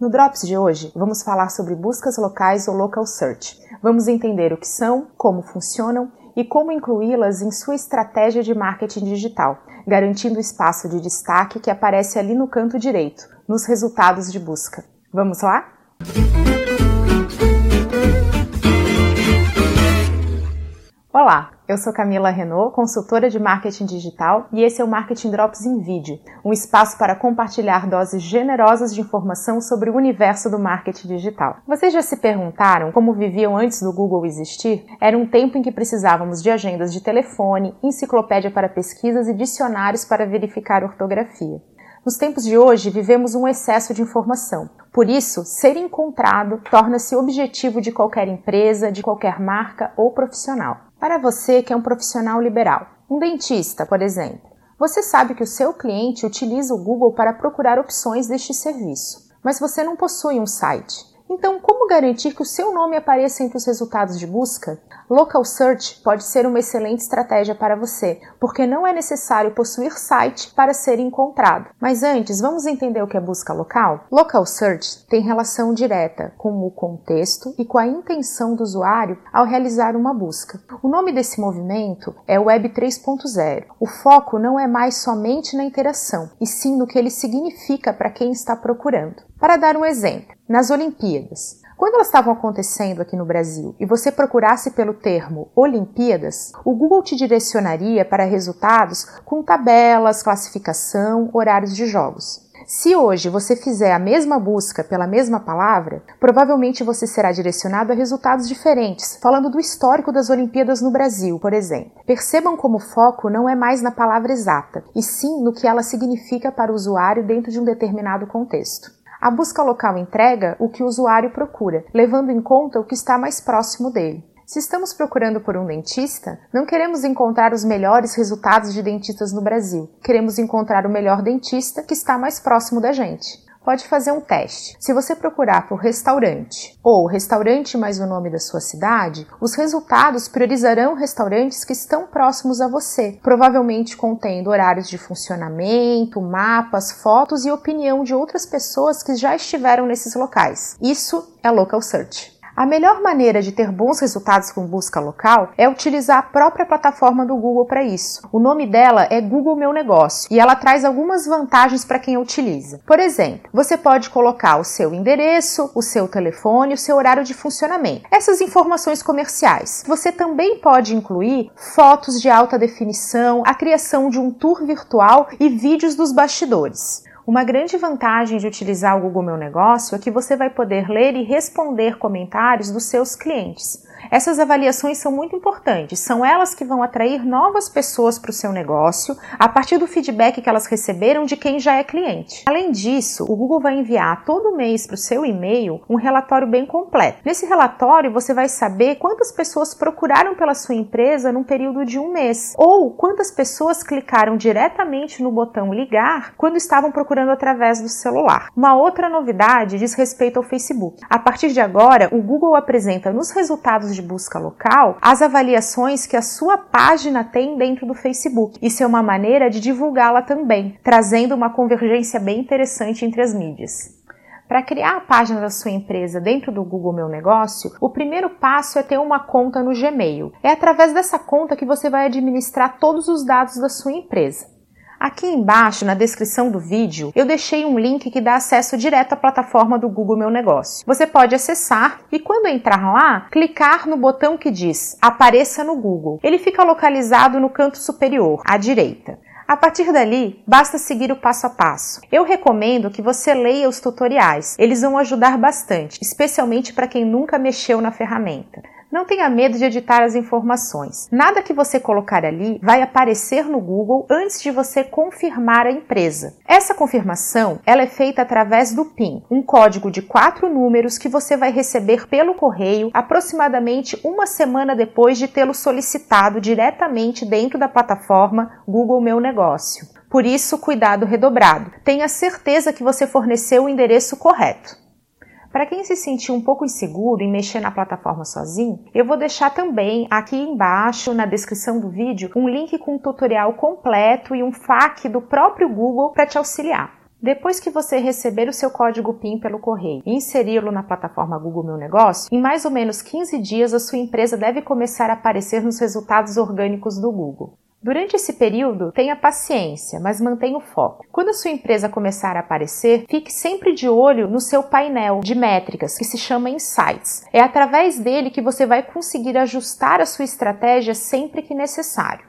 No Drops de hoje, vamos falar sobre buscas locais ou local search. Vamos entender o que são, como funcionam e como incluí-las em sua estratégia de marketing digital, garantindo espaço de destaque que aparece ali no canto direito, nos resultados de busca. Vamos lá? Olá, eu sou Camila Renault, consultora de marketing digital, e esse é o Marketing Drops em Vídeo, um espaço para compartilhar doses generosas de informação sobre o universo do marketing digital. Vocês já se perguntaram como viviam antes do Google existir? Era um tempo em que precisávamos de agendas de telefone, enciclopédia para pesquisas e dicionários para verificar ortografia. Nos tempos de hoje, vivemos um excesso de informação. Por isso, ser encontrado torna-se objetivo de qualquer empresa, de qualquer marca ou profissional. Para você que é um profissional liberal, um dentista, por exemplo, você sabe que o seu cliente utiliza o Google para procurar opções deste serviço, mas você não possui um site. Então, como garantir que o seu nome apareça entre os resultados de busca? Local Search pode ser uma excelente estratégia para você, porque não é necessário possuir site para ser encontrado. Mas antes, vamos entender o que é busca local? Local Search tem relação direta com o contexto e com a intenção do usuário ao realizar uma busca. O nome desse movimento é Web 3.0. O foco não é mais somente na interação, e sim no que ele significa para quem está procurando. Para dar um exemplo, nas Olimpíadas, quando elas estavam acontecendo aqui no Brasil e você procurasse pelo termo Olimpíadas, o Google te direcionaria para resultados com tabelas, classificação, horários de jogos. Se hoje você fizer a mesma busca pela mesma palavra, provavelmente você será direcionado a resultados diferentes, falando do histórico das Olimpíadas no Brasil, por exemplo. Percebam como o foco não é mais na palavra exata, e sim no que ela significa para o usuário dentro de um determinado contexto. A busca local entrega o que o usuário procura, levando em conta o que está mais próximo dele. Se estamos procurando por um dentista, não queremos encontrar os melhores resultados de dentistas no Brasil. Queremos encontrar o melhor dentista que está mais próximo da gente pode fazer um teste. Se você procurar por restaurante ou restaurante mais o nome da sua cidade, os resultados priorizarão restaurantes que estão próximos a você, provavelmente contendo horários de funcionamento, mapas, fotos e opinião de outras pessoas que já estiveram nesses locais. Isso é local search. A melhor maneira de ter bons resultados com busca local é utilizar a própria plataforma do Google para isso. O nome dela é Google Meu Negócio e ela traz algumas vantagens para quem a utiliza. Por exemplo, você pode colocar o seu endereço, o seu telefone, o seu horário de funcionamento. Essas informações comerciais. Você também pode incluir fotos de alta definição, a criação de um tour virtual e vídeos dos bastidores. Uma grande vantagem de utilizar o Google Meu Negócio é que você vai poder ler e responder comentários dos seus clientes. Essas avaliações são muito importantes, são elas que vão atrair novas pessoas para o seu negócio a partir do feedback que elas receberam de quem já é cliente. Além disso, o Google vai enviar todo mês para o seu e-mail um relatório bem completo. Nesse relatório, você vai saber quantas pessoas procuraram pela sua empresa num período de um mês, ou quantas pessoas clicaram diretamente no botão ligar quando estavam procurando através do celular. Uma outra novidade diz respeito ao Facebook. A partir de agora, o Google apresenta nos resultados de busca local as avaliações que a sua página tem dentro do Facebook. Isso é uma maneira de divulgá-la também, trazendo uma convergência bem interessante entre as mídias. Para criar a página da sua empresa dentro do Google Meu Negócio, o primeiro passo é ter uma conta no Gmail. É através dessa conta que você vai administrar todos os dados da sua empresa. Aqui embaixo, na descrição do vídeo, eu deixei um link que dá acesso direto à plataforma do Google Meu Negócio. Você pode acessar e quando entrar lá, clicar no botão que diz Apareça no Google. Ele fica localizado no canto superior, à direita. A partir dali, basta seguir o passo a passo. Eu recomendo que você leia os tutoriais, eles vão ajudar bastante, especialmente para quem nunca mexeu na ferramenta. Não tenha medo de editar as informações. Nada que você colocar ali vai aparecer no Google antes de você confirmar a empresa. Essa confirmação ela é feita através do PIN, um código de quatro números que você vai receber pelo correio aproximadamente uma semana depois de tê-lo solicitado diretamente dentro da plataforma Google Meu Negócio. Por isso, cuidado redobrado. Tenha certeza que você forneceu o endereço correto. Para quem se sentir um pouco inseguro em mexer na plataforma sozinho, eu vou deixar também aqui embaixo na descrição do vídeo um link com um tutorial completo e um FAQ do próprio Google para te auxiliar. Depois que você receber o seu código PIN pelo correio e inseri-lo na plataforma Google Meu Negócio, em mais ou menos 15 dias a sua empresa deve começar a aparecer nos resultados orgânicos do Google. Durante esse período, tenha paciência, mas mantenha o foco. Quando a sua empresa começar a aparecer, fique sempre de olho no seu painel de métricas, que se chama Insights. É através dele que você vai conseguir ajustar a sua estratégia sempre que necessário.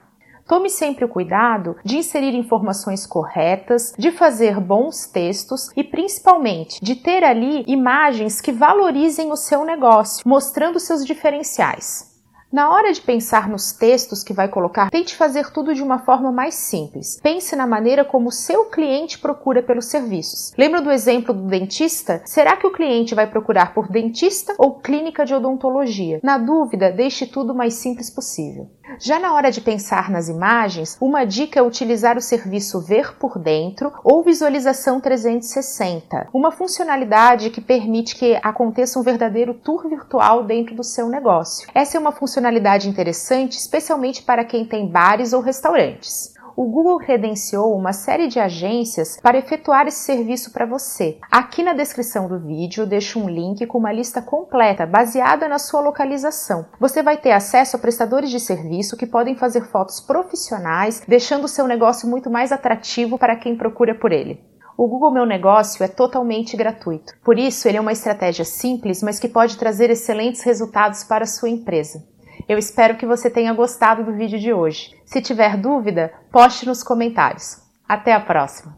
Tome sempre o cuidado de inserir informações corretas, de fazer bons textos e principalmente de ter ali imagens que valorizem o seu negócio, mostrando seus diferenciais. Na hora de pensar nos textos que vai colocar, tente fazer tudo de uma forma mais simples. Pense na maneira como seu cliente procura pelos serviços. Lembra do exemplo do dentista? Será que o cliente vai procurar por dentista ou clínica de odontologia? Na dúvida, deixe tudo o mais simples possível. Já na hora de pensar nas imagens, uma dica é utilizar o serviço Ver por Dentro ou Visualização 360, uma funcionalidade que permite que aconteça um verdadeiro tour virtual dentro do seu negócio. Essa é uma funcionalidade interessante, especialmente para quem tem bares ou restaurantes o Google credenciou uma série de agências para efetuar esse serviço para você. Aqui na descrição do vídeo eu deixo um link com uma lista completa baseada na sua localização. Você vai ter acesso a prestadores de serviço que podem fazer fotos profissionais, deixando o seu negócio muito mais atrativo para quem procura por ele. O Google Meu Negócio é totalmente gratuito. Por isso, ele é uma estratégia simples, mas que pode trazer excelentes resultados para a sua empresa. Eu espero que você tenha gostado do vídeo de hoje. Se tiver dúvida, poste nos comentários. Até a próxima!